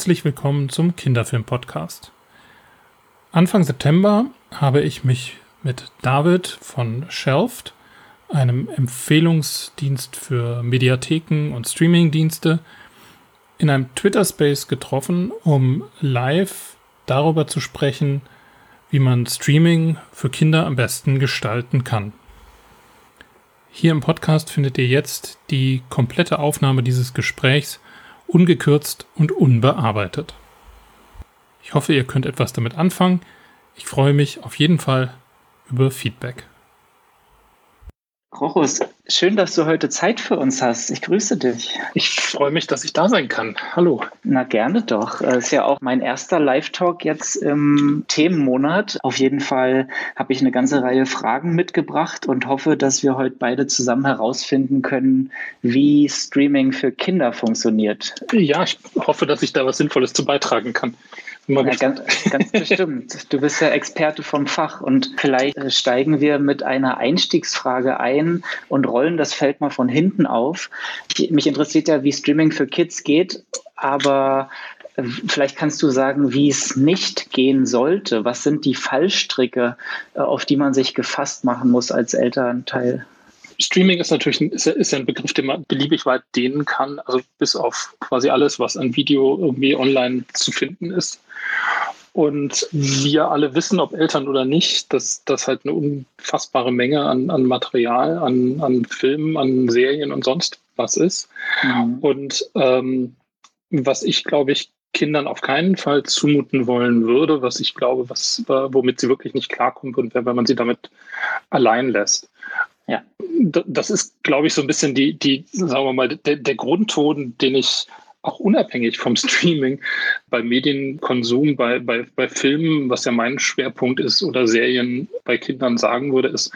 herzlich willkommen zum Kinderfilm-Podcast. Anfang September habe ich mich mit David von Shelft, einem Empfehlungsdienst für Mediatheken und Streamingdienste, in einem Twitter-Space getroffen, um live darüber zu sprechen, wie man Streaming für Kinder am besten gestalten kann. Hier im Podcast findet ihr jetzt die komplette Aufnahme dieses Gesprächs ungekürzt und unbearbeitet. Ich hoffe, ihr könnt etwas damit anfangen. Ich freue mich auf jeden Fall über Feedback. Rochus, schön, dass du heute Zeit für uns hast. Ich grüße dich. Ich freue mich, dass ich da sein kann. Hallo. Na, gerne doch. Es ist ja auch mein erster Live-Talk jetzt im Themenmonat. Auf jeden Fall habe ich eine ganze Reihe Fragen mitgebracht und hoffe, dass wir heute beide zusammen herausfinden können, wie Streaming für Kinder funktioniert. Ja, ich hoffe, dass ich da was Sinnvolles zu beitragen kann. Ja, ganz, ganz bestimmt. Du bist ja Experte vom Fach und vielleicht äh, steigen wir mit einer Einstiegsfrage ein und rollen das Feld mal von hinten auf. Ich, mich interessiert ja, wie Streaming für Kids geht, aber äh, vielleicht kannst du sagen, wie es nicht gehen sollte. Was sind die Fallstricke, äh, auf die man sich gefasst machen muss als Elternteil? Streaming ist natürlich ein, ist, ist ein Begriff, den man beliebig weit dehnen kann, also bis auf quasi alles, was an Video irgendwie online zu finden ist. Und wir alle wissen, ob Eltern oder nicht, dass das halt eine unfassbare Menge an, an Material, an, an Filmen, an Serien und sonst was ist. Mhm. Und ähm, was ich, glaube ich, Kindern auf keinen Fall zumuten wollen würde, was ich glaube, was, womit sie wirklich nicht klarkommen würden, wäre, wenn man sie damit allein lässt. Ja. Das ist, glaube ich, so ein bisschen die, die sagen wir mal, der, der Grundton, den ich auch unabhängig vom Streaming bei Medienkonsum, bei, bei, bei Filmen, was ja mein Schwerpunkt ist, oder Serien bei Kindern sagen würde, ist,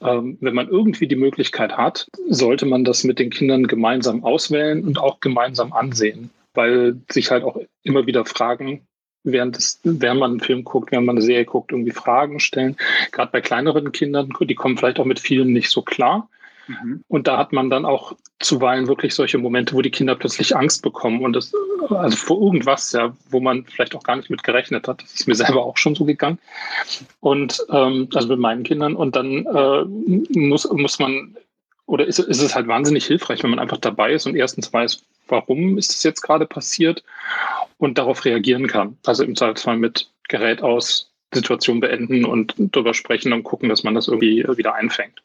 ähm, wenn man irgendwie die Möglichkeit hat, sollte man das mit den Kindern gemeinsam auswählen und auch gemeinsam ansehen, weil sich halt auch immer wieder Fragen während, des, während man einen Film guckt, während man eine Serie guckt, irgendwie Fragen stellen. Gerade bei kleineren Kindern, die kommen vielleicht auch mit vielen nicht so klar. Mhm. Und da hat man dann auch zuweilen wirklich solche Momente, wo die Kinder plötzlich Angst bekommen und das, also vor irgendwas, ja, wo man vielleicht auch gar nicht mit gerechnet hat. Das ist mir selber auch schon so gegangen. Und ähm, also mit meinen Kindern. Und dann äh, muss, muss man, oder ist, ist es halt wahnsinnig hilfreich, wenn man einfach dabei ist und erstens weiß, warum ist es jetzt gerade passiert und darauf reagieren kann. Also im Zweifelsfall mit Gerät aus Situation beenden und drüber sprechen und gucken, dass man das irgendwie wieder einfängt.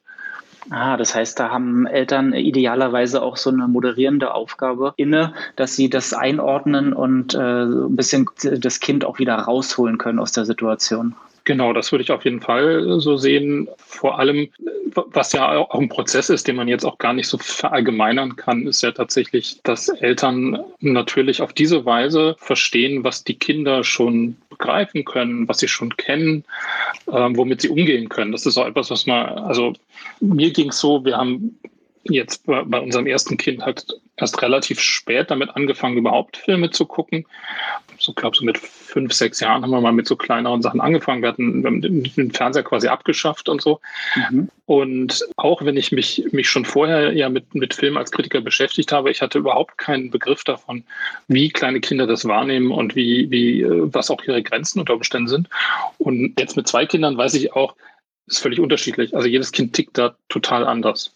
Ah, das heißt, da haben Eltern idealerweise auch so eine moderierende Aufgabe inne, dass sie das einordnen und äh, ein bisschen das Kind auch wieder rausholen können aus der Situation. Genau, das würde ich auf jeden Fall so sehen. Vor allem, was ja auch ein Prozess ist, den man jetzt auch gar nicht so verallgemeinern kann, ist ja tatsächlich, dass Eltern natürlich auf diese Weise verstehen, was die Kinder schon begreifen können, was sie schon kennen, äh, womit sie umgehen können. Das ist auch etwas, was man, also mir ging es so, wir haben jetzt bei unserem ersten Kind halt erst relativ spät damit angefangen, überhaupt Filme zu gucken. So, glaube so mit fünf, sechs Jahren haben wir mal mit so kleineren Sachen angefangen. Wir hatten, wir den Fernseher quasi abgeschafft und so. Mhm. Und auch wenn ich mich, mich schon vorher ja mit, mit Film als Kritiker beschäftigt habe, ich hatte überhaupt keinen Begriff davon, wie kleine Kinder das wahrnehmen und wie, wie, was auch ihre Grenzen unter Umständen sind. Und jetzt mit zwei Kindern weiß ich auch, ist völlig unterschiedlich. Also jedes Kind tickt da total anders.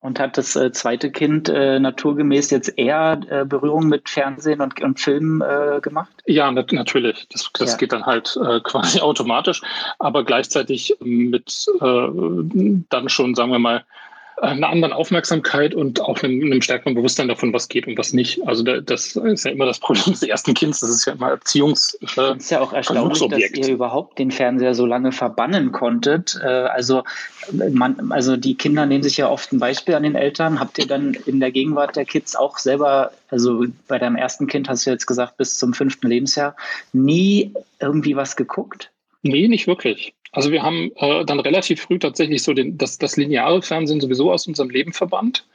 Und hat das äh, zweite Kind äh, naturgemäß jetzt eher äh, Berührung mit Fernsehen und, und Filmen äh, gemacht? Ja, nat natürlich. Das, das ja. geht dann halt äh, quasi automatisch, aber gleichzeitig mit äh, dann schon, sagen wir mal, einer anderen Aufmerksamkeit und auch einem, einem, stärkeren Bewusstsein davon, was geht und was nicht. Also da, das ist ja immer das Problem des ersten Kindes. Das ist ja immer Erziehungs. Äh, es ist ja auch erstaunlich, dass ihr überhaupt den Fernseher so lange verbannen konntet. Äh, also man, also die Kinder nehmen sich ja oft ein Beispiel an den Eltern. Habt ihr dann in der Gegenwart der Kids auch selber, also bei deinem ersten Kind hast du jetzt gesagt, bis zum fünften Lebensjahr, nie irgendwie was geguckt? Nee, nicht wirklich. Also wir haben äh, dann relativ früh tatsächlich so den, das, das lineare Fernsehen sowieso aus unserem Leben verbannt.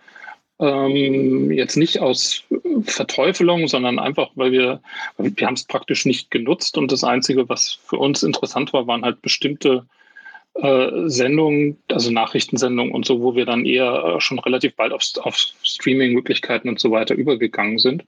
Ähm, jetzt nicht aus Verteufelung, sondern einfach, weil wir, wir haben es praktisch nicht genutzt und das Einzige, was für uns interessant war, waren halt bestimmte äh, Sendungen, also Nachrichtensendungen und so, wo wir dann eher äh, schon relativ bald auf, auf Streaming-Möglichkeiten und so weiter übergegangen sind.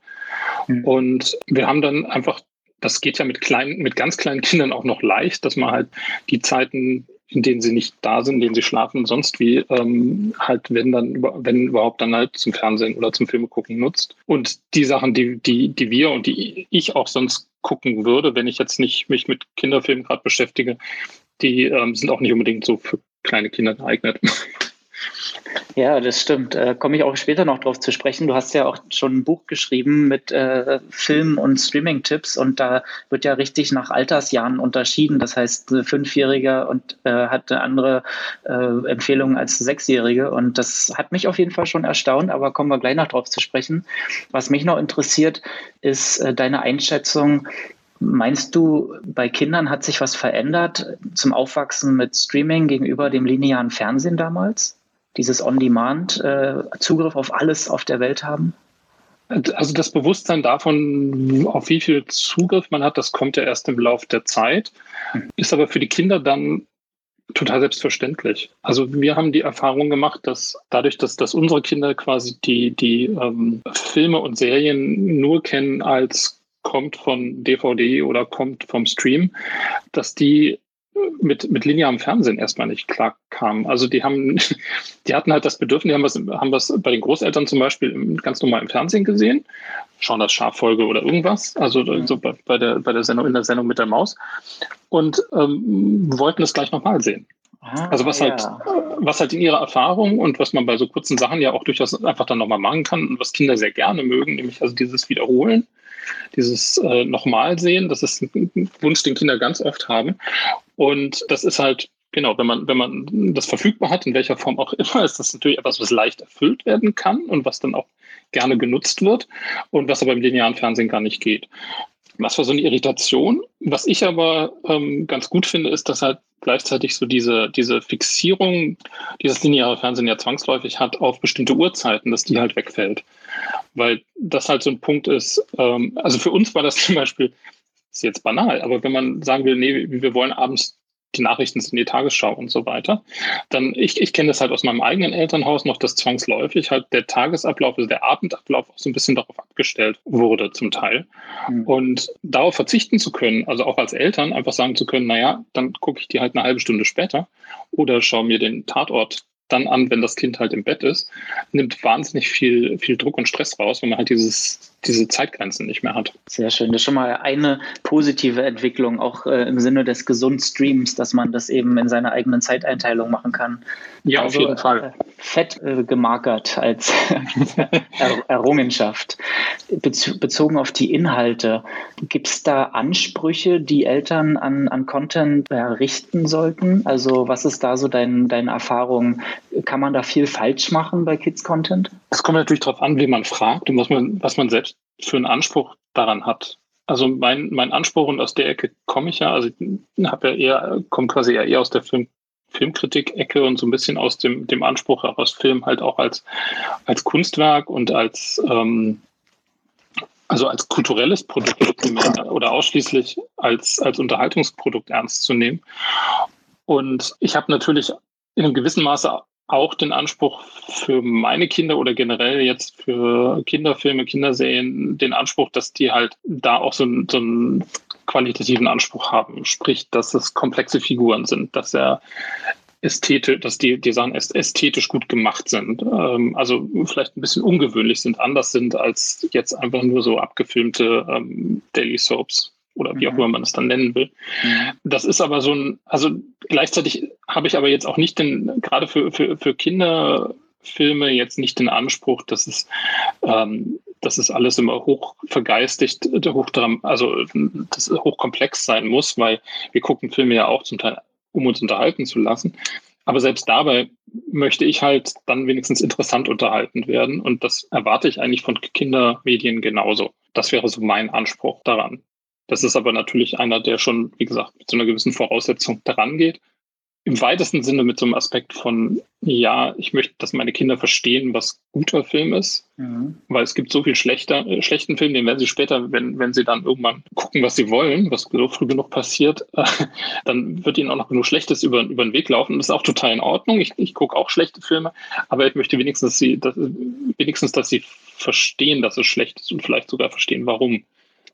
Mhm. Und wir haben dann einfach, das geht ja mit kleinen, mit ganz kleinen Kindern auch noch leicht, dass man halt die Zeiten in denen sie nicht da sind, in denen sie schlafen, sonst wie, ähm, halt, wenn dann, wenn überhaupt dann halt zum Fernsehen oder zum Filme gucken nutzt. Und die Sachen, die, die, die wir und die ich auch sonst gucken würde, wenn ich jetzt nicht mich mit Kinderfilmen gerade beschäftige, die ähm, sind auch nicht unbedingt so für kleine Kinder geeignet. Ja, das stimmt. Äh, Komme ich auch später noch drauf zu sprechen. Du hast ja auch schon ein Buch geschrieben mit äh, Film- und Streaming-Tipps und da wird ja richtig nach Altersjahren unterschieden. Das heißt, Fünfjähriger und äh, hat eine andere äh, Empfehlung als Sechsjährige und das hat mich auf jeden Fall schon erstaunt, aber kommen wir gleich noch drauf zu sprechen. Was mich noch interessiert, ist äh, deine Einschätzung Meinst du, bei Kindern hat sich was verändert zum Aufwachsen mit Streaming gegenüber dem linearen Fernsehen damals? Dieses On-Demand, äh, Zugriff auf alles auf der Welt haben? Also das Bewusstsein davon, auf wie viel Zugriff man hat, das kommt ja erst im Lauf der Zeit, hm. ist aber für die Kinder dann total selbstverständlich. Also wir haben die Erfahrung gemacht, dass dadurch, dass, dass unsere Kinder quasi die, die ähm, Filme und Serien nur kennen als kommt von DVD oder kommt vom Stream, dass die mit, mit linearem Fernsehen erstmal nicht klar kamen. Also die haben, die hatten halt das Bedürfnis, die haben was, haben was bei den Großeltern zum Beispiel ganz normal im Fernsehen gesehen, schauen das Schaffolge oder irgendwas, also mhm. so bei, bei, der, bei der Sendung, in der Sendung mit der Maus und ähm, wollten das gleich nochmal sehen. Ah, also was halt, ja. was halt in ihrer Erfahrung und was man bei so kurzen Sachen ja auch durchaus einfach dann nochmal machen kann und was Kinder sehr gerne mögen, nämlich also dieses Wiederholen dieses äh, nochmal sehen, das ist ein Wunsch, den Kinder ganz oft haben. Und das ist halt, genau, wenn man, wenn man das verfügbar hat, in welcher Form auch immer, ist das natürlich etwas, was leicht erfüllt werden kann und was dann auch gerne genutzt wird und was aber im linearen Fernsehen gar nicht geht. Was war so eine Irritation? Was ich aber ähm, ganz gut finde, ist, dass halt gleichzeitig so diese, diese Fixierung, die das lineare Fernsehen ja zwangsläufig hat auf bestimmte Uhrzeiten, dass die halt wegfällt. Weil das halt so ein Punkt ist, ähm, also für uns war das zum Beispiel, ist jetzt banal, aber wenn man sagen will, nee, wir wollen abends die Nachrichten sind die Tagesschau und so weiter. Dann, ich, ich kenne das halt aus meinem eigenen Elternhaus noch, dass zwangsläufig halt der Tagesablauf, also der Abendablauf auch so ein bisschen darauf abgestellt wurde zum Teil. Mhm. Und darauf verzichten zu können, also auch als Eltern einfach sagen zu können, naja, dann gucke ich die halt eine halbe Stunde später oder schaue mir den Tatort dann an, wenn das Kind halt im Bett ist, nimmt wahnsinnig viel, viel Druck und Stress raus, wenn man halt dieses, diese Zeitgrenzen nicht mehr hat. Sehr schön. Das ist schon mal eine positive Entwicklung, auch äh, im Sinne des gesunden Streams, dass man das eben in seiner eigenen Zeiteinteilung machen kann. Ja, also, auf jeden Fall. Äh, fett äh, gemarkert als er Errungenschaft. Bez bezogen auf die Inhalte, gibt es da Ansprüche, die Eltern an, an Content errichten sollten? Also was ist da so dein, deine Erfahrung? Kann man da viel falsch machen bei Kids-Content? Es kommt natürlich darauf an, wie man fragt und was man, was man selbst für einen Anspruch daran hat. Also mein, mein Anspruch und aus der Ecke komme ich ja, also ich habe ja eher, komme quasi eher aus der Film, Filmkritik-Ecke und so ein bisschen aus dem, dem Anspruch heraus, Film halt auch als, als Kunstwerk und als ähm, also als kulturelles Produkt oder ausschließlich als, als Unterhaltungsprodukt ernst zu nehmen. Und ich habe natürlich in einem gewissen Maße auch den Anspruch für meine Kinder oder generell jetzt für Kinderfilme, Kinderserien, den Anspruch, dass die halt da auch so, so einen qualitativen Anspruch haben. Sprich, dass es komplexe Figuren sind, dass er ästhetisch, dass die, die Sachen ästhetisch gut gemacht sind. Ähm, also vielleicht ein bisschen ungewöhnlich sind, anders sind als jetzt einfach nur so abgefilmte ähm, Daily Soaps oder wie auch mhm. immer man es dann nennen will. Mhm. Das ist aber so ein, also gleichzeitig habe ich aber jetzt auch nicht den, gerade für, für, für Kinderfilme jetzt nicht den Anspruch, dass es, ähm, dass es alles immer hoch vergeistigt, hoch, also das hochkomplex sein muss, weil wir gucken Filme ja auch zum Teil, um uns unterhalten zu lassen. Aber selbst dabei möchte ich halt dann wenigstens interessant unterhalten werden. Und das erwarte ich eigentlich von Kindermedien genauso. Das wäre so mein Anspruch daran. Das ist aber natürlich einer, der schon, wie gesagt, mit so einer gewissen Voraussetzung daran geht. im weitesten Sinne mit so einem Aspekt von, ja, ich möchte, dass meine Kinder verstehen, was guter Film ist, mhm. weil es gibt so viel schlechter, äh, schlechten Film, den werden sie später, wenn, wenn sie dann irgendwann gucken, was sie wollen, was so früh genug passiert, äh, dann wird ihnen auch noch genug Schlechtes über, über den Weg laufen. Das ist auch total in Ordnung. Ich, ich gucke auch schlechte Filme, aber ich möchte wenigstens, dass sie, dass, wenigstens, dass sie verstehen, dass es schlecht ist und vielleicht sogar verstehen, warum.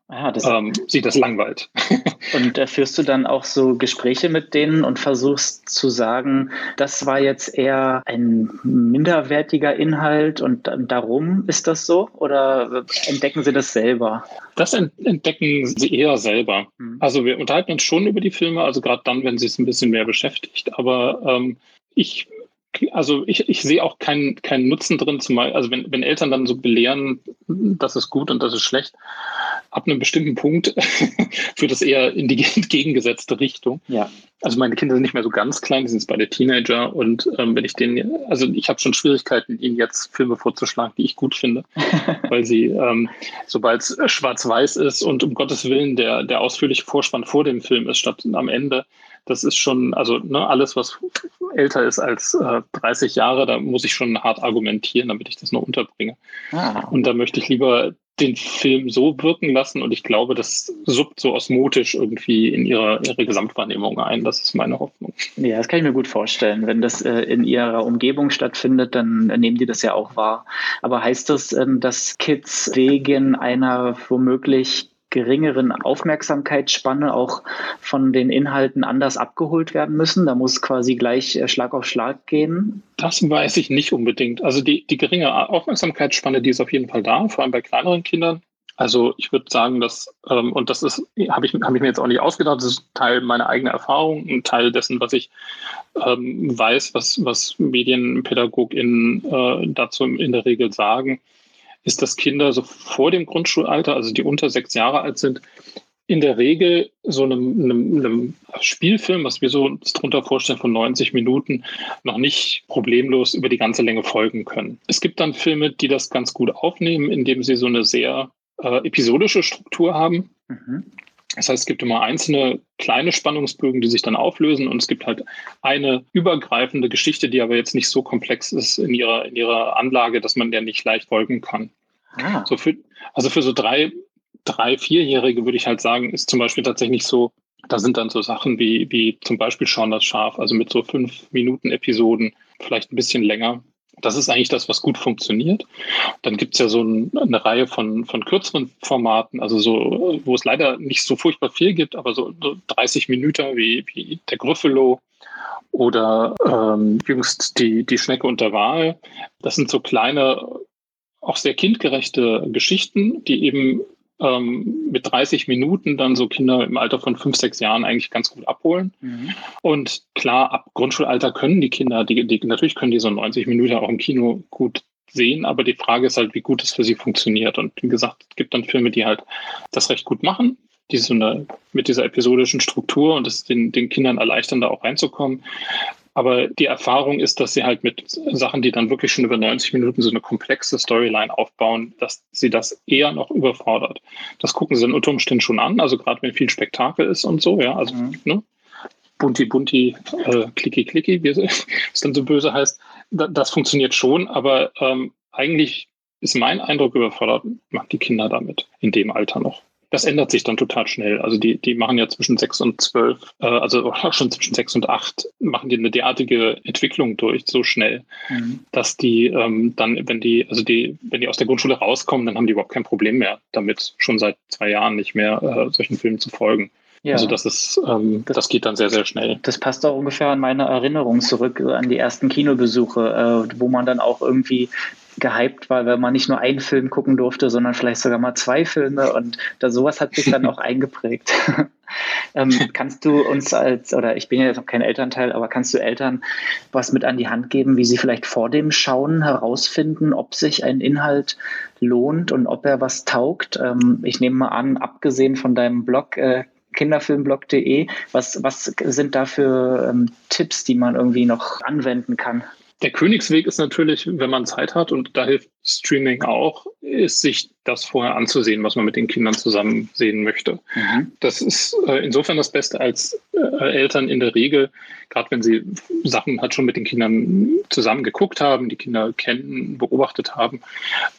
Ah, das ähm, sie das langweilt. Und äh, führst du dann auch so Gespräche mit denen und versuchst zu sagen, das war jetzt eher ein minderwertiger Inhalt und darum ist das so? Oder entdecken sie das selber? Das entdecken sie eher selber. Hm. Also wir unterhalten uns schon über die Filme, also gerade dann, wenn sie es ein bisschen mehr beschäftigt. Aber ähm, ich also ich, ich sehe auch keinen, keinen Nutzen drin, zumal, also wenn, wenn Eltern dann so belehren, das ist gut und das ist schlecht, ab einem bestimmten Punkt führt das eher in die entgegengesetzte Richtung. Ja. Also meine Kinder sind nicht mehr so ganz klein, die sind jetzt beide Teenager und ähm, wenn ich denen, also ich habe schon Schwierigkeiten, ihnen jetzt Filme vorzuschlagen, die ich gut finde, weil sie, ähm, sobald es schwarz-weiß ist und um Gottes Willen der, der ausführliche Vorspann vor dem Film ist, statt am Ende, das ist schon, also ne, alles, was älter ist als äh, 30 Jahre, da muss ich schon hart argumentieren, damit ich das noch unterbringe. Ah. Und da möchte ich lieber den Film so wirken lassen und ich glaube, das suppt so osmotisch irgendwie in ihre, ihre Gesamtwahrnehmung ein. Das ist meine Hoffnung. Ja, das kann ich mir gut vorstellen. Wenn das äh, in ihrer Umgebung stattfindet, dann nehmen die das ja auch wahr. Aber heißt das, ähm, dass Kids wegen einer womöglich geringeren Aufmerksamkeitsspanne auch von den Inhalten anders abgeholt werden müssen? Da muss quasi gleich äh, Schlag auf Schlag gehen? Das weiß ich nicht unbedingt. Also die, die geringe Aufmerksamkeitsspanne, die ist auf jeden Fall da, vor allem bei kleineren Kindern. Also ich würde sagen, dass, ähm, und das ist, habe ich, hab ich mir jetzt auch nicht ausgedacht, das ist Teil meiner eigenen Erfahrung, ein Teil dessen, was ich ähm, weiß, was, was MedienpädagogInnen äh, dazu in der Regel sagen ist, dass Kinder so vor dem Grundschulalter, also die unter sechs Jahre alt sind, in der Regel so einem, einem, einem Spielfilm, was wir so uns darunter vorstellen von 90 Minuten, noch nicht problemlos über die ganze Länge folgen können. Es gibt dann Filme, die das ganz gut aufnehmen, indem sie so eine sehr äh, episodische Struktur haben. Mhm. Das heißt, es gibt immer einzelne kleine Spannungsbögen, die sich dann auflösen und es gibt halt eine übergreifende Geschichte, die aber jetzt nicht so komplex ist in ihrer, in ihrer Anlage, dass man der nicht leicht folgen kann. Ah. So für, also für so drei, drei, vierjährige würde ich halt sagen, ist zum Beispiel tatsächlich so, da sind dann so Sachen wie, wie zum Beispiel Schauen das Schaf, also mit so fünf Minuten Episoden, vielleicht ein bisschen länger, das ist eigentlich das, was gut funktioniert. Dann gibt es ja so ein, eine Reihe von, von kürzeren Formaten, also so, wo es leider nicht so furchtbar viel gibt, aber so, so 30 Minuten wie, wie der Gryffalo oder ähm, jüngst die, die Schnecke und der Wal. Das sind so kleine, auch sehr kindgerechte Geschichten, die eben ähm, mit 30 Minuten dann so Kinder im Alter von fünf, sechs Jahren eigentlich ganz gut abholen. Mhm. Und klar, ab Grundschulalter können die Kinder, die, die, natürlich können die so 90 Minuten auch im Kino gut sehen, aber die Frage ist halt, wie gut es für sie funktioniert. Und wie gesagt, es gibt dann Filme, die halt das recht gut machen, die so eine, mit dieser episodischen Struktur und es den, den Kindern erleichtern, da auch reinzukommen. Aber die Erfahrung ist, dass sie halt mit Sachen, die dann wirklich schon über 90 Minuten so eine komplexe Storyline aufbauen, dass sie das eher noch überfordert. Das gucken sie dann unter Umständen schon an, also gerade wenn viel Spektakel ist und so, ja, also mhm. ne, bunti bunti, äh, klicki klicki, wie es dann so böse heißt, da, das funktioniert schon, aber ähm, eigentlich ist mein Eindruck überfordert, macht die Kinder damit in dem Alter noch das ändert sich dann total schnell. Also die, die machen ja zwischen sechs und zwölf, äh, also auch schon zwischen sechs und acht, machen die eine derartige Entwicklung durch, so schnell, mhm. dass die ähm, dann, wenn die, also die, wenn die aus der Grundschule rauskommen, dann haben die überhaupt kein Problem mehr damit, schon seit zwei Jahren nicht mehr äh, solchen Filmen zu folgen. Ja. Also das ist, ähm, das, das, geht dann sehr, sehr schnell. Das passt auch ungefähr an meine Erinnerung zurück, an die ersten Kinobesuche, äh, wo man dann auch irgendwie gehypt war, weil man nicht nur einen Film gucken durfte, sondern vielleicht sogar mal zwei Filme und da sowas hat sich dann auch eingeprägt. ähm, kannst du uns als, oder ich bin ja jetzt noch kein Elternteil, aber kannst du Eltern was mit an die Hand geben, wie sie vielleicht vor dem Schauen herausfinden, ob sich ein Inhalt lohnt und ob er was taugt? Ähm, ich nehme mal an, abgesehen von deinem Blog, äh, kinderfilmblog.de, was, was sind da für ähm, Tipps, die man irgendwie noch anwenden kann? Der Königsweg ist natürlich, wenn man Zeit hat, und da hilft Streaming auch, ist sich das vorher anzusehen, was man mit den Kindern zusammen sehen möchte. Mhm. Das ist äh, insofern das Beste als äh, Eltern in der Regel, gerade wenn sie Sachen halt schon mit den Kindern zusammen geguckt haben, die Kinder kennen, beobachtet haben,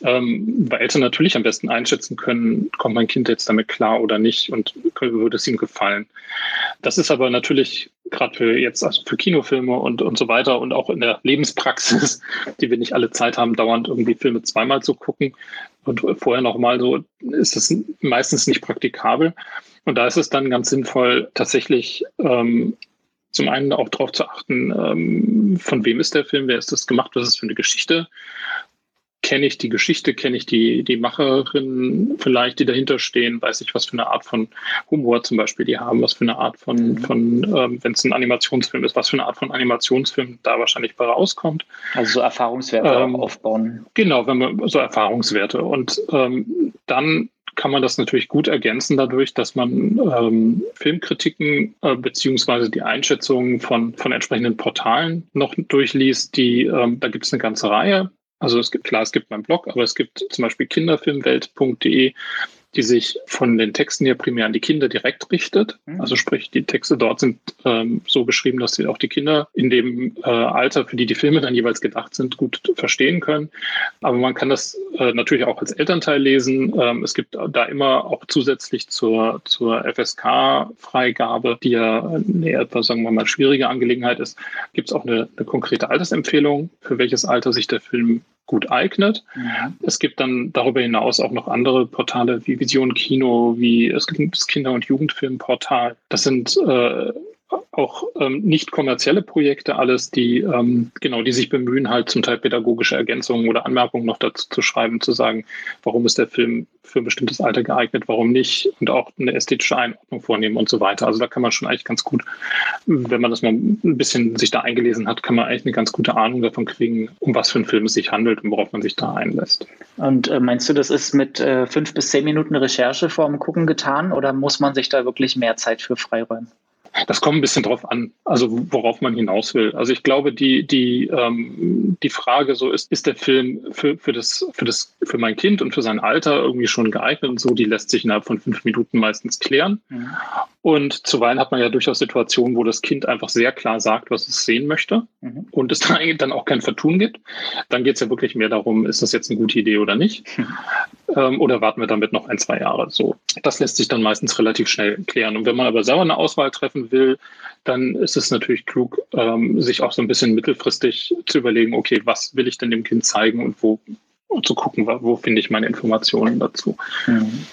ähm, weil Eltern natürlich am besten einschätzen können, kommt mein Kind jetzt damit klar oder nicht und würde es ihm gefallen. Das ist aber natürlich gerade für jetzt, also für Kinofilme und, und so weiter und auch in der Lebenspraxis, die wir nicht alle Zeit haben, dauernd irgendwie Filme zweimal zu gucken und vorher nochmal so, ist das meistens nicht praktikabel. Und da ist es dann ganz sinnvoll, tatsächlich ähm, zum einen auch darauf zu achten, ähm, von wem ist der Film, wer ist das gemacht, was ist das für eine Geschichte kenne ich die Geschichte, kenne ich die, die Macherinnen vielleicht, die dahinter stehen, weiß ich, was für eine Art von Humor zum Beispiel die haben, was für eine Art von, mhm. von ähm, wenn es ein Animationsfilm ist, was für eine Art von Animationsfilm da wahrscheinlich bei rauskommt. Also so Erfahrungswerte ähm, aufbauen. Genau, wenn man so Erfahrungswerte. Und ähm, dann kann man das natürlich gut ergänzen dadurch, dass man ähm, Filmkritiken äh, beziehungsweise die Einschätzungen von, von entsprechenden Portalen noch durchliest. Die, ähm, da gibt es eine ganze Reihe. Also es gibt, klar, es gibt meinen Blog, aber es gibt zum Beispiel kinderfilmwelt.de, die sich von den Texten ja primär an die Kinder direkt richtet. Mhm. Also sprich, die Texte dort sind ähm, so geschrieben, dass sie auch die Kinder in dem äh, Alter, für die die Filme dann jeweils gedacht sind, gut verstehen können. Aber man kann das äh, natürlich auch als Elternteil lesen. Ähm, es gibt da immer auch zusätzlich zur, zur FSK-Freigabe, die ja eine etwas, sagen wir mal, schwierige Angelegenheit ist, gibt es auch eine, eine konkrete Altersempfehlung, für welches Alter sich der Film gut eignet. Mhm. Es gibt dann darüber hinaus auch noch andere Portale wie Vision Kino, wie es gibt das Kinder- und Jugendfilmportal. Das sind äh, auch ähm, nicht kommerzielle Projekte alles, die ähm, genau, die sich bemühen, halt zum Teil pädagogische Ergänzungen oder Anmerkungen noch dazu zu schreiben, zu sagen, warum ist der Film für ein bestimmtes Alter geeignet, warum nicht und auch eine ästhetische Einordnung vornehmen und so weiter. Also da kann man schon eigentlich ganz gut, wenn man das mal ein bisschen sich da eingelesen hat, kann man eigentlich eine ganz gute Ahnung davon kriegen, um was für einen Film es sich handelt und worauf man sich da einlässt. Und äh, meinst du, das ist mit äh, fünf bis zehn Minuten Recherche vorm Gucken getan oder muss man sich da wirklich mehr Zeit für freiräumen? Das kommt ein bisschen drauf an, also worauf man hinaus will. Also ich glaube, die, die, ähm, die Frage so ist, ist der Film für, für, das, für, das, für mein Kind und für sein Alter irgendwie schon geeignet und so, die lässt sich innerhalb von fünf Minuten meistens klären. Mhm. Und zuweilen hat man ja durchaus Situationen, wo das Kind einfach sehr klar sagt, was es sehen möchte mhm. und es dann, auch kein Vertun gibt. Dann geht es ja wirklich mehr darum, ist das jetzt eine gute Idee oder nicht? Mhm. Ähm, oder warten wir damit noch ein, zwei Jahre? So, das lässt sich dann meistens relativ schnell klären. Und wenn man aber selber eine Auswahl treffen will, dann ist es natürlich klug, ähm, sich auch so ein bisschen mittelfristig zu überlegen, okay, was will ich denn dem Kind zeigen und wo und zu gucken, wo finde ich meine Informationen dazu. Mhm.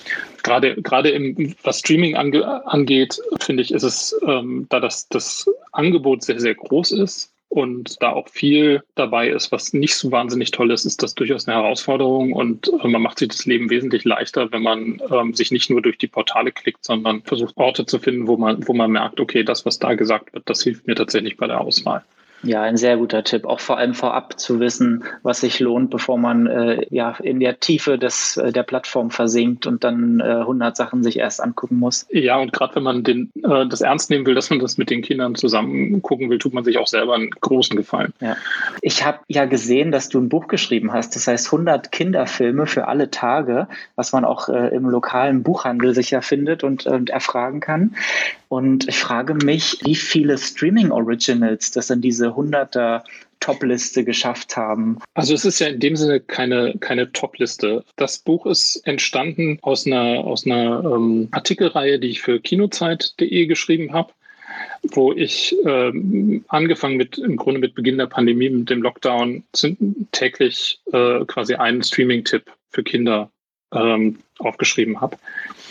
Gerade, gerade im, was Streaming ange, angeht, finde ich, ist es, ähm, da das, das Angebot sehr, sehr groß ist und da auch viel dabei ist, was nicht so wahnsinnig toll ist, ist das durchaus eine Herausforderung und äh, man macht sich das Leben wesentlich leichter, wenn man ähm, sich nicht nur durch die Portale klickt, sondern versucht Orte zu finden, wo man, wo man merkt, okay, das, was da gesagt wird, das hilft mir tatsächlich bei der Auswahl. Ja, ein sehr guter Tipp. Auch vor allem vorab zu wissen, was sich lohnt, bevor man äh, ja in der Tiefe des, äh, der Plattform versinkt und dann äh, 100 Sachen sich erst angucken muss. Ja, und gerade wenn man den, äh, das ernst nehmen will, dass man das mit den Kindern zusammen gucken will, tut man sich auch selber einen großen Gefallen. Ja. Ich habe ja gesehen, dass du ein Buch geschrieben hast. Das heißt 100 Kinderfilme für alle Tage, was man auch äh, im lokalen Buchhandel sicher findet und, und erfragen kann. Und ich frage mich, wie viele Streaming-Originals das in diese 100er Top-Liste geschafft haben. Also es ist ja in dem Sinne keine, keine Top-Liste. Das Buch ist entstanden aus einer, aus einer ähm, Artikelreihe, die ich für kinozeit.de geschrieben habe wo ich ähm, angefangen mit im Grunde mit Beginn der Pandemie, mit dem Lockdown, täglich äh, quasi einen Streaming-Tipp für Kinder ähm, aufgeschrieben habe.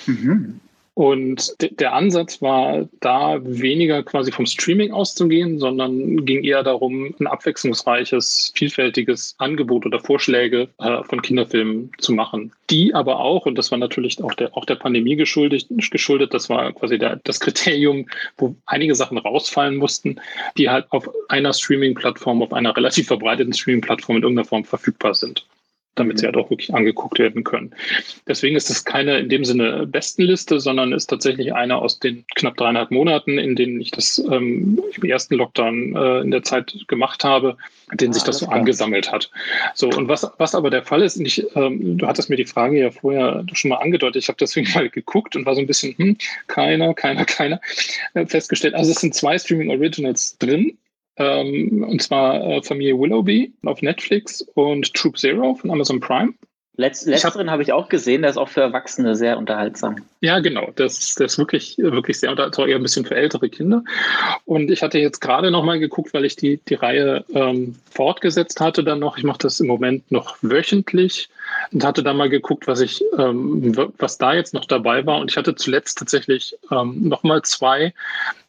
Mhm. Und der Ansatz war da weniger quasi vom Streaming auszugehen, sondern ging eher darum, ein abwechslungsreiches, vielfältiges Angebot oder Vorschläge äh, von Kinderfilmen zu machen. Die aber auch, und das war natürlich auch der, auch der Pandemie geschuldet, geschuldet, das war quasi der, das Kriterium, wo einige Sachen rausfallen mussten, die halt auf einer Streaming-Plattform, auf einer relativ verbreiteten Streaming-Plattform in irgendeiner Form verfügbar sind. Damit mhm. sie halt auch wirklich angeguckt werden können. Deswegen ist es keine in dem Sinne Bestenliste, sondern ist tatsächlich eine aus den knapp dreieinhalb Monaten, in denen ich das ähm, im ersten Lockdown äh, in der Zeit gemacht habe, den ah, sich das so klar. angesammelt hat. So, und was, was aber der Fall ist, und ich, ähm, du hattest mir die Frage ja vorher schon mal angedeutet, ich habe deswegen mal geguckt und war so ein bisschen, hm, keiner, keiner, keiner, äh, festgestellt. Also es sind zwei Streaming Originals drin. Ähm, und zwar äh, Familie Willoughby auf Netflix und Troop Zero von Amazon Prime. Letz, letzteren habe ich auch gesehen, der ist auch für Erwachsene sehr unterhaltsam. Ja, genau. Das, das ist wirklich, wirklich sehr unterhaltsam, eher ein bisschen für ältere Kinder. Und ich hatte jetzt gerade nochmal geguckt, weil ich die, die Reihe ähm, fortgesetzt hatte dann noch. Ich mache das im Moment noch wöchentlich und hatte da mal geguckt, was ich, ähm, was da jetzt noch dabei war. Und ich hatte zuletzt tatsächlich ähm, nochmal zwei.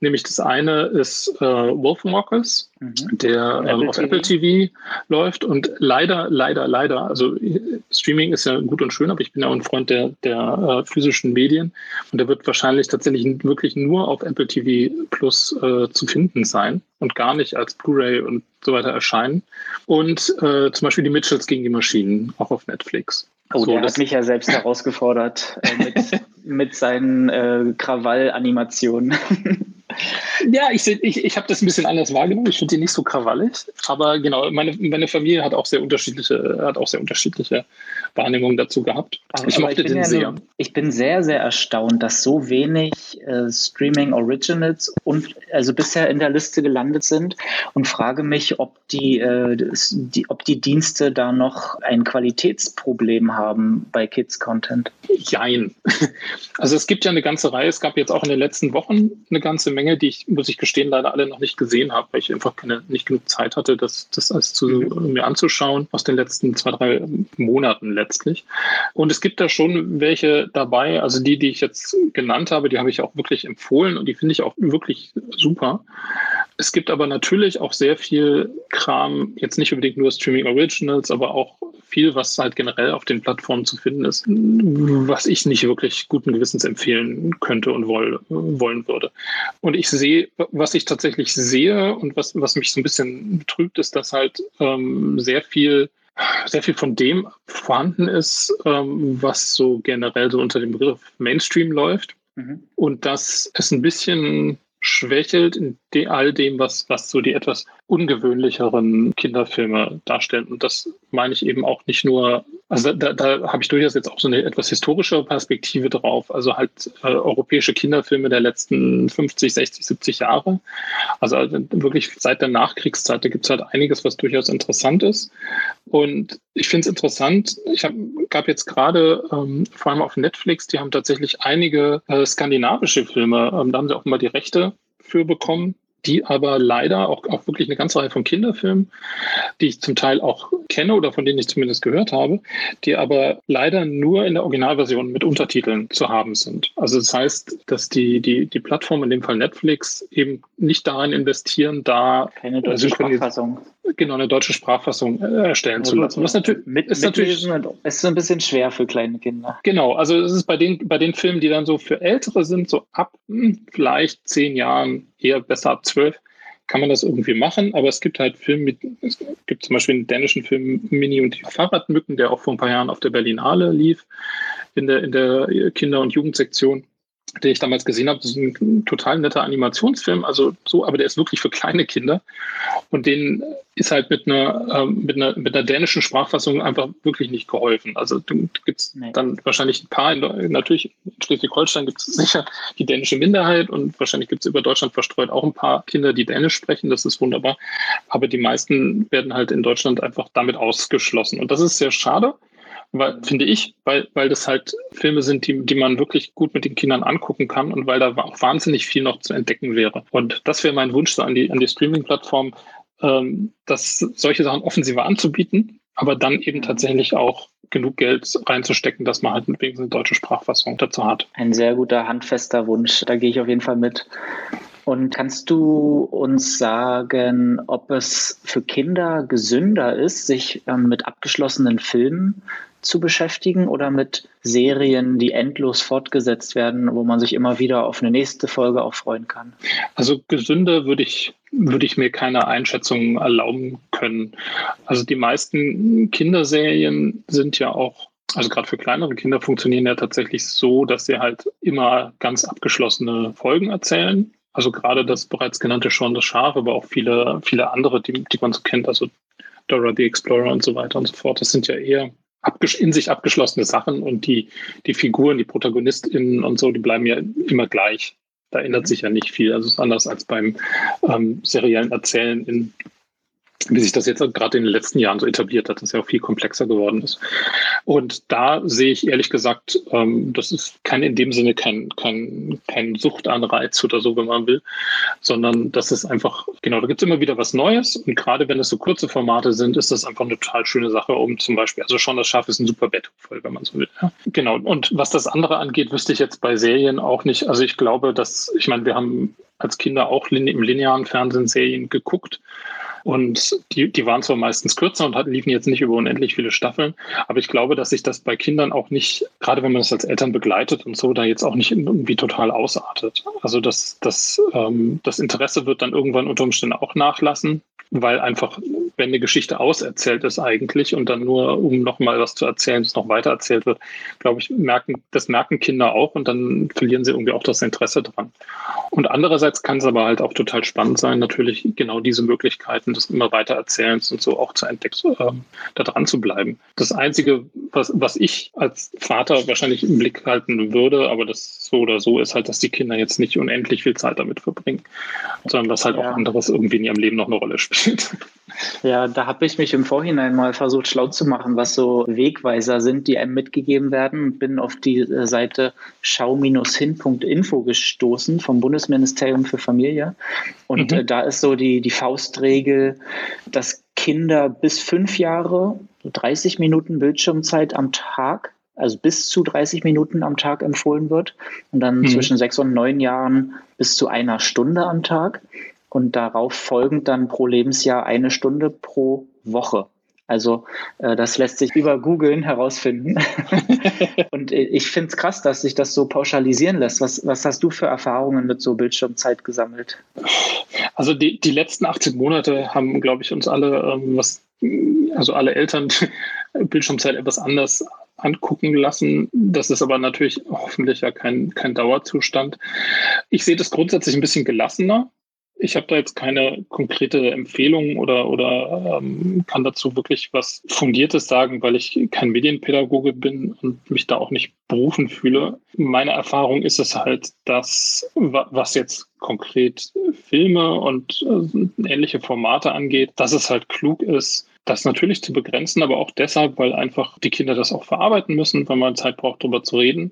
Nämlich das eine ist äh, Wolfwalkers. Der ähm, auf TV. Apple TV läuft. Und leider, leider, leider, also Streaming ist ja gut und schön, aber ich bin ja auch ein Freund der, der äh, physischen Medien. Und der wird wahrscheinlich tatsächlich wirklich nur auf Apple TV Plus äh, zu finden sein und gar nicht als Blu-ray und so weiter erscheinen. Und äh, zum Beispiel die Mitchells gegen die Maschinen, auch auf Netflix. Oh, so, der hat mich ja selbst herausgefordert äh, mit, mit seinen äh, Krawall-Animationen. Ja, ich, ich, ich habe das ein bisschen anders wahrgenommen. Ich finde die nicht so krawallig. Aber genau, meine, meine Familie hat auch sehr unterschiedliche, hat auch sehr unterschiedliche Wahrnehmungen dazu gehabt. ich aber mochte ich den ja sehr. So, ich bin sehr, sehr erstaunt, dass so wenig äh, Streaming Originals und also bisher in der Liste gelandet sind und frage mich, ob die, äh, die, ob die Dienste da noch ein Qualitätsproblem haben bei Kids Content. Jein. Also es gibt ja eine ganze Reihe. Es gab jetzt auch in den letzten Wochen eine ganze Menge, die ich muss ich gestehen, leider alle noch nicht gesehen habe, weil ich einfach keine, nicht genug Zeit hatte, das, das alles zu, mhm. mir anzuschauen, aus den letzten zwei, drei Monaten letztlich. Und es gibt da schon welche dabei, also die, die ich jetzt genannt habe, die habe ich auch wirklich empfohlen und die finde ich auch wirklich super. Es gibt aber natürlich auch sehr viel Kram, jetzt nicht unbedingt nur Streaming Originals, aber auch viel, was halt generell auf den Plattformen zu finden ist, was ich nicht wirklich guten Gewissens empfehlen könnte und woll, wollen würde. Und ich sehe, was ich tatsächlich sehe und was, was mich so ein bisschen betrübt, ist, dass halt ähm, sehr viel sehr viel von dem vorhanden ist, ähm, was so generell so unter dem Begriff Mainstream läuft. Mhm. Und dass es ein bisschen schwächelt in all dem, was, was so die etwas ungewöhnlicheren Kinderfilme darstellen. Und das meine ich eben auch nicht nur, also da, da habe ich durchaus jetzt auch so eine etwas historische Perspektive drauf, also halt äh, europäische Kinderfilme der letzten 50, 60, 70 Jahre. Also wirklich seit der Nachkriegszeit, da gibt es halt einiges, was durchaus interessant ist. Und ich finde es interessant, ich hab, gab jetzt gerade, ähm, vor allem auf Netflix, die haben tatsächlich einige äh, skandinavische Filme, ähm, da haben sie auch mal die Rechte für bekommen die aber leider auch, auch wirklich eine ganze Reihe von Kinderfilmen, die ich zum Teil auch kenne oder von denen ich zumindest gehört habe, die aber leider nur in der Originalversion mit Untertiteln zu haben sind. Also das heißt, dass die, die, die Plattform, in dem Fall Netflix, eben nicht darin investieren, da keine deutsche Sprachfassung. Genau, eine deutsche Sprachfassung äh, erstellen also zu lassen. Das natürlich, mit, ist natürlich ist so ein bisschen schwer für kleine Kinder. Genau, also es ist bei den, bei den Filmen, die dann so für Ältere sind, so ab hm, vielleicht zehn Jahren, eher besser ab zwölf, kann man das irgendwie machen, aber es gibt halt Filme mit, es gibt zum Beispiel einen dänischen Film Mini und die Fahrradmücken, der auch vor ein paar Jahren auf der Berlinale lief, in der, in der Kinder- und Jugendsektion den ich damals gesehen habe, das ist ein total netter Animationsfilm, also so, aber der ist wirklich für kleine Kinder und den ist halt mit einer, ähm, mit einer, mit einer dänischen Sprachfassung einfach wirklich nicht geholfen. Also gibt es nee. dann wahrscheinlich ein paar, in, natürlich in Schleswig-Holstein gibt es sicher die dänische Minderheit und wahrscheinlich gibt es über Deutschland verstreut auch ein paar Kinder, die Dänisch sprechen, das ist wunderbar, aber die meisten werden halt in Deutschland einfach damit ausgeschlossen und das ist sehr schade weil, finde ich, weil, weil das halt Filme sind, die, die man wirklich gut mit den Kindern angucken kann und weil da auch wahnsinnig viel noch zu entdecken wäre. Und das wäre mein Wunsch so an die, an die Streaming-Plattform, ähm, dass solche Sachen offensiver anzubieten, aber dann eben tatsächlich auch genug Geld reinzustecken, dass man halt wenigstens eine deutsche Sprachfassung dazu hat. Ein sehr guter, handfester Wunsch. Da gehe ich auf jeden Fall mit. Und kannst du uns sagen, ob es für Kinder gesünder ist, sich ähm, mit abgeschlossenen Filmen zu beschäftigen oder mit Serien, die endlos fortgesetzt werden, wo man sich immer wieder auf eine nächste Folge auch freuen kann? Also gesünder würde ich, würde ich mir keine Einschätzung erlauben können. Also die meisten Kinderserien sind ja auch also gerade für kleinere Kinder funktionieren ja tatsächlich so, dass sie halt immer ganz abgeschlossene Folgen erzählen. Also gerade das bereits genannte Schon das Schaf, aber auch viele, viele andere, die, die man so kennt, also Dora the Explorer und so weiter und so fort. Das sind ja eher in sich abgeschlossene Sachen und die, die Figuren, die ProtagonistInnen und so, die bleiben ja immer gleich. Da ändert mhm. sich ja nicht viel. Also es ist anders als beim ähm, seriellen Erzählen in wie sich das jetzt gerade in den letzten Jahren so etabliert hat, dass ja auch viel komplexer geworden ist. Und da sehe ich ehrlich gesagt, ähm, das ist kein in dem Sinne kein, kein, kein Suchtanreiz oder so, wenn man will, sondern das ist einfach, genau, da gibt es immer wieder was Neues. Und gerade wenn es so kurze Formate sind, ist das einfach eine total schöne Sache, um zum Beispiel, also schon das Schaf ist ein super Bettvoll, wenn man so will. Ja. Genau. Und was das andere angeht, wüsste ich jetzt bei Serien auch nicht. Also ich glaube, dass, ich meine, wir haben als Kinder auch im linearen Fernsehen Serien geguckt. Und die, die waren zwar meistens kürzer und hatten, liefen jetzt nicht über unendlich viele Staffeln, aber ich glaube, dass sich das bei Kindern auch nicht, gerade wenn man das als Eltern begleitet und so, da jetzt auch nicht irgendwie total ausartet. Also das, das, ähm, das Interesse wird dann irgendwann unter Umständen auch nachlassen weil einfach, wenn eine Geschichte auserzählt ist eigentlich und dann nur, um nochmal was zu erzählen, es noch weiter erzählt wird, glaube ich, merken, das merken Kinder auch und dann verlieren sie irgendwie auch das Interesse dran. Und andererseits kann es aber halt auch total spannend sein, natürlich genau diese Möglichkeiten des immer weiter Erzählens und so auch zu entdecken, äh, da dran zu bleiben. Das Einzige, was, was ich als Vater wahrscheinlich im Blick halten würde, aber das so oder so ist halt, dass die Kinder jetzt nicht unendlich viel Zeit damit verbringen, sondern dass halt ja. auch anderes irgendwie in ihrem Leben noch eine Rolle spielt gespielt. Ja, da habe ich mich im Vorhinein mal versucht, schlau zu machen, was so Wegweiser sind, die einem mitgegeben werden. Bin auf die Seite schau-hin.info gestoßen vom Bundesministerium für Familie. Und mhm. Äh, da ist so die, die Faustregel, dass Kinder bis fünf Jahre 30 Minuten Bildschirmzeit am Tag also bis zu 30 Minuten am Tag empfohlen wird und dann mhm. zwischen sechs und neun Jahren bis zu einer Stunde am Tag und darauf folgend dann pro Lebensjahr eine Stunde pro Woche. Also äh, das lässt sich über Googlen herausfinden. und ich finde es krass, dass sich das so pauschalisieren lässt. Was, was hast du für Erfahrungen mit so Bildschirmzeit gesammelt? Also die, die letzten 18 Monate haben, glaube ich, uns alle, ähm, was, also alle Eltern Bildschirmzeit etwas anders angucken lassen. Das ist aber natürlich hoffentlich ja kein, kein Dauerzustand. Ich sehe das grundsätzlich ein bisschen gelassener. Ich habe da jetzt keine konkrete Empfehlung oder, oder ähm, kann dazu wirklich was Fundiertes sagen, weil ich kein Medienpädagoge bin und mich da auch nicht berufen fühle. Meine Erfahrung ist es halt, dass was jetzt konkret Filme und äh, ähnliche Formate angeht, dass es halt klug ist, das natürlich zu begrenzen, aber auch deshalb, weil einfach die Kinder das auch verarbeiten müssen, weil man Zeit braucht, darüber zu reden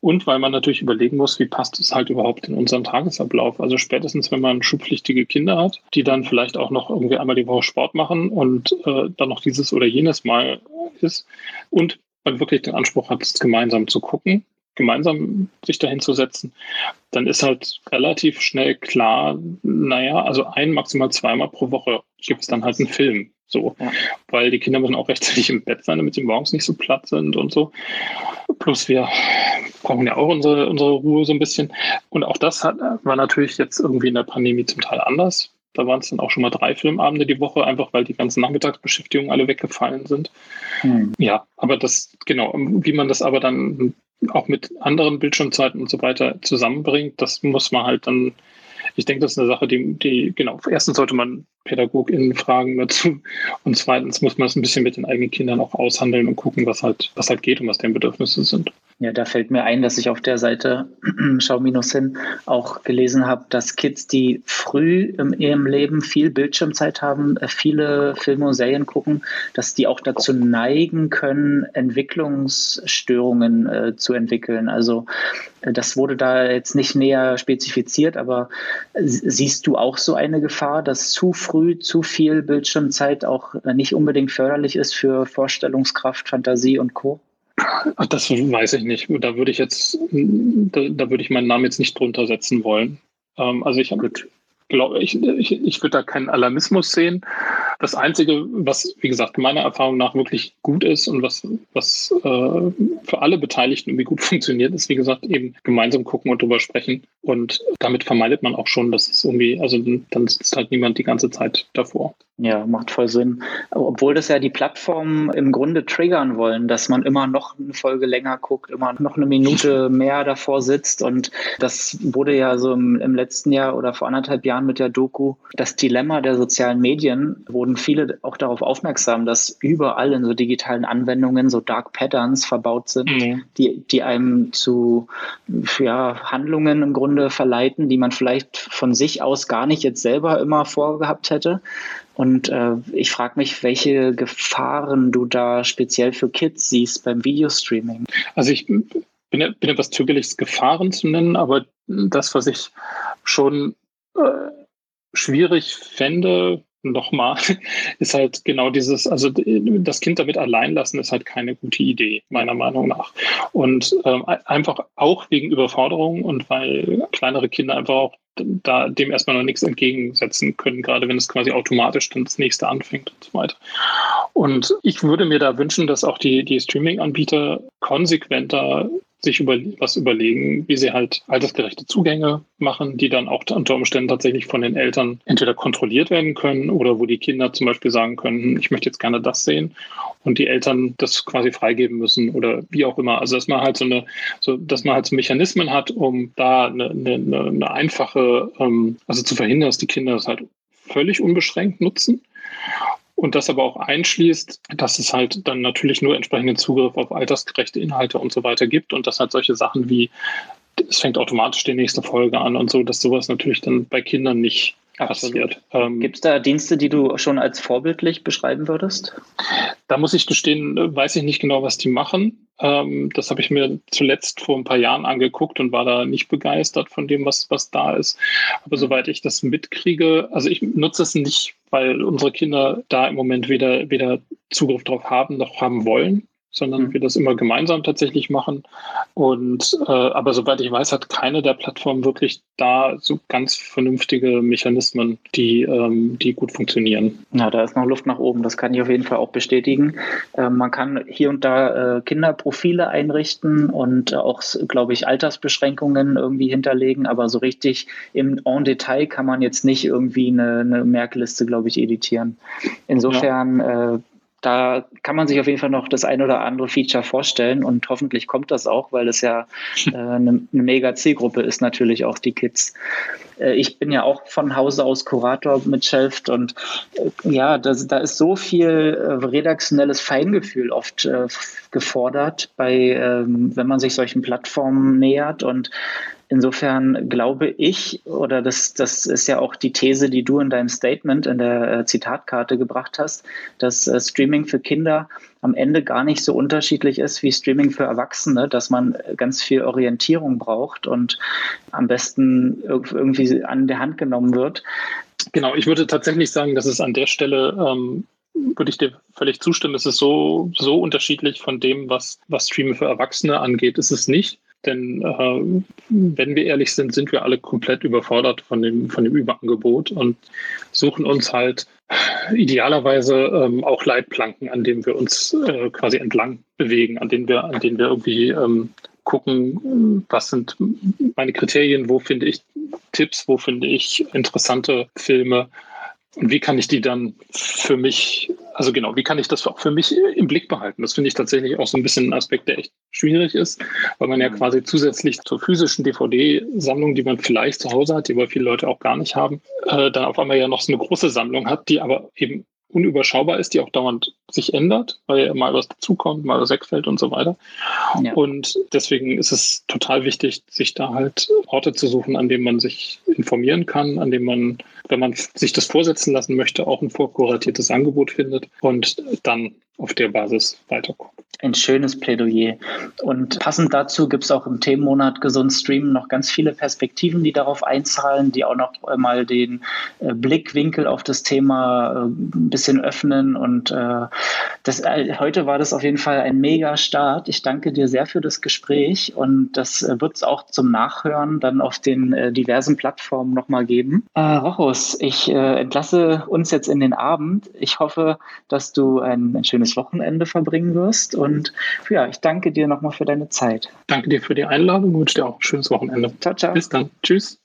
und weil man natürlich überlegen muss, wie passt es halt überhaupt in unseren Tagesablauf. Also spätestens, wenn man schulpflichtige Kinder hat, die dann vielleicht auch noch irgendwie einmal die Woche Sport machen und äh, dann noch dieses oder jenes Mal ist und man wirklich den Anspruch hat, es gemeinsam zu gucken, gemeinsam sich dahin zu setzen, dann ist halt relativ schnell klar, naja, also ein, maximal zweimal pro Woche gibt es dann halt einen Film. So, ja. weil die Kinder müssen auch rechtzeitig im Bett sein, damit sie morgens nicht so platt sind und so. Plus wir brauchen ja auch unsere, unsere Ruhe so ein bisschen. Und auch das hat, war natürlich jetzt irgendwie in der Pandemie zum Teil anders. Da waren es dann auch schon mal drei Filmabende die Woche, einfach weil die ganzen Nachmittagsbeschäftigungen alle weggefallen sind. Hm. Ja, aber das, genau, wie man das aber dann auch mit anderen Bildschirmzeiten und so weiter zusammenbringt, das muss man halt dann ich denke, das ist eine Sache, die, die, genau, erstens sollte man PädagogInnen fragen dazu und zweitens muss man es ein bisschen mit den eigenen Kindern auch aushandeln und gucken, was halt, was halt geht und was deren Bedürfnisse sind. Ja, da fällt mir ein, dass ich auf der Seite Schau minus hin auch gelesen habe, dass Kids, die früh in ihrem Leben viel Bildschirmzeit haben, äh, viele Filme und Serien gucken, dass die auch dazu neigen können, Entwicklungsstörungen äh, zu entwickeln. Also äh, das wurde da jetzt nicht näher spezifiziert, aber siehst du auch so eine Gefahr, dass zu früh zu viel Bildschirmzeit auch äh, nicht unbedingt förderlich ist für Vorstellungskraft, Fantasie und Co.? Das weiß ich nicht. Da würde ich jetzt, da, da würde ich meinen Namen jetzt nicht drunter setzen wollen. Ähm, also ich habe glaube ich, ich, ich würde da keinen Alarmismus sehen. Das Einzige, was, wie gesagt, meiner Erfahrung nach wirklich gut ist und was, was äh, für alle Beteiligten irgendwie gut funktioniert, ist, wie gesagt, eben gemeinsam gucken und drüber sprechen. Und damit vermeidet man auch schon, dass es irgendwie, also dann sitzt halt niemand die ganze Zeit davor. Ja, macht voll Sinn. Obwohl das ja die Plattformen im Grunde triggern wollen, dass man immer noch eine Folge länger guckt, immer noch eine Minute mehr davor sitzt. Und das wurde ja so im, im letzten Jahr oder vor anderthalb Jahren mit der Doku das Dilemma der sozialen Medien, wurden viele auch darauf aufmerksam, dass überall in so digitalen Anwendungen so Dark Patterns verbaut sind, mhm. die, die einem zu ja, Handlungen im Grunde verleiten, die man vielleicht von sich aus gar nicht jetzt selber immer vorgehabt hätte. Und äh, ich frage mich, welche Gefahren du da speziell für Kids siehst beim Videostreaming. Also ich bin, bin etwas zögerlich, Gefahren zu nennen, aber das, was ich schon äh, schwierig fände, nochmal, ist halt genau dieses, also das Kind damit allein lassen, ist halt keine gute Idee, meiner Meinung nach. Und ähm, einfach auch wegen Überforderung und weil kleinere Kinder einfach auch da dem erstmal noch nichts entgegensetzen können, gerade wenn es quasi automatisch dann das nächste anfängt und so weiter. Und ich würde mir da wünschen, dass auch die, die Streaming-Anbieter konsequenter sich über, was überlegen, wie sie halt altersgerechte Zugänge machen, die dann auch unter Umständen tatsächlich von den Eltern entweder kontrolliert werden können oder wo die Kinder zum Beispiel sagen können, ich möchte jetzt gerne das sehen und die Eltern das quasi freigeben müssen oder wie auch immer. Also dass man halt so eine, so dass man halt so Mechanismen hat, um da eine, eine, eine einfache, ähm, also zu verhindern, dass die Kinder das halt völlig unbeschränkt nutzen und das aber auch einschließt, dass es halt dann natürlich nur entsprechenden Zugriff auf altersgerechte Inhalte und so weiter gibt und dass halt solche Sachen wie es fängt automatisch die nächste Folge an und so, dass sowas natürlich dann bei Kindern nicht passiert. Ähm, Gibt es da Dienste, die du schon als vorbildlich beschreiben würdest? Da muss ich gestehen, weiß ich nicht genau, was die machen. Ähm, das habe ich mir zuletzt vor ein paar Jahren angeguckt und war da nicht begeistert von dem, was, was da ist. Aber soweit ich das mitkriege, also ich nutze es nicht, weil unsere Kinder da im Moment weder, weder Zugriff drauf haben noch haben wollen sondern mhm. wir das immer gemeinsam tatsächlich machen. Und äh, aber soweit ich weiß, hat keine der Plattformen wirklich da so ganz vernünftige Mechanismen, die, ähm, die gut funktionieren. Ja, da ist noch Luft nach oben. Das kann ich auf jeden Fall auch bestätigen. Äh, man kann hier und da äh, Kinderprofile einrichten und auch, glaube ich, Altersbeschränkungen irgendwie hinterlegen, aber so richtig im En Detail kann man jetzt nicht irgendwie eine, eine Merkliste, glaube ich, editieren. Insofern ja. Äh, da kann man sich auf jeden Fall noch das ein oder andere Feature vorstellen und hoffentlich kommt das auch, weil es ja äh, eine, eine, mega Zielgruppe ist, natürlich auch die Kids. Äh, ich bin ja auch von Hause aus Kurator mit Shelft und äh, ja, das, da ist so viel äh, redaktionelles Feingefühl oft äh, gefordert, bei, ähm, wenn man sich solchen Plattformen nähert und Insofern glaube ich, oder das, das ist ja auch die These, die du in deinem Statement in der äh, Zitatkarte gebracht hast, dass äh, Streaming für Kinder am Ende gar nicht so unterschiedlich ist wie Streaming für Erwachsene, dass man ganz viel Orientierung braucht und am besten irgendwie an der Hand genommen wird. Genau, ich würde tatsächlich sagen, dass es an der Stelle ähm, würde ich dir völlig zustimmen. Es ist so, so unterschiedlich von dem, was, was Streaming für Erwachsene angeht, ist es nicht. Denn äh, wenn wir ehrlich sind, sind wir alle komplett überfordert von dem, von dem Überangebot und suchen uns halt idealerweise ähm, auch Leitplanken, an denen wir uns äh, quasi entlang bewegen, an denen wir, an denen wir irgendwie ähm, gucken, was sind meine Kriterien, wo finde ich Tipps, wo finde ich interessante Filme und wie kann ich die dann für mich, also genau, wie kann ich das auch für mich im Blick behalten? Das finde ich tatsächlich auch so ein bisschen ein Aspekt, der echt schwierig ist, weil man ja mhm. quasi zusätzlich zur physischen DVD-Sammlung, die man vielleicht zu Hause hat, die aber viele Leute auch gar nicht haben, äh, dann auf einmal ja noch so eine große Sammlung hat, die aber eben unüberschaubar ist, die auch dauernd sich ändert, weil mal was dazukommt, mal was wegfällt und so weiter. Ja. Und deswegen ist es total wichtig, sich da halt Orte zu suchen, an denen man sich informieren kann, an denen man, wenn man sich das vorsetzen lassen möchte, auch ein vorkuratiertes Angebot findet und dann auf der Basis weiterkommt. Ein schönes Plädoyer. Und passend dazu gibt es auch im Themenmonat Gesund Streamen noch ganz viele Perspektiven, die darauf einzahlen, die auch noch mal den äh, Blickwinkel auf das Thema äh, ein bisschen öffnen. Und äh, das, heute war das auf jeden Fall ein mega Start. Ich danke dir sehr für das Gespräch und das wird es auch zum Nachhören dann auf den diversen Plattformen nochmal geben. Äh, Rochus, ich entlasse uns jetzt in den Abend. Ich hoffe, dass du ein, ein schönes Wochenende verbringen wirst. Und und ja, ich danke dir nochmal für deine Zeit. Danke dir für die Einladung und wünsche dir auch ein schönes Wochenende. Ciao, ciao. Bis dann. Tschüss.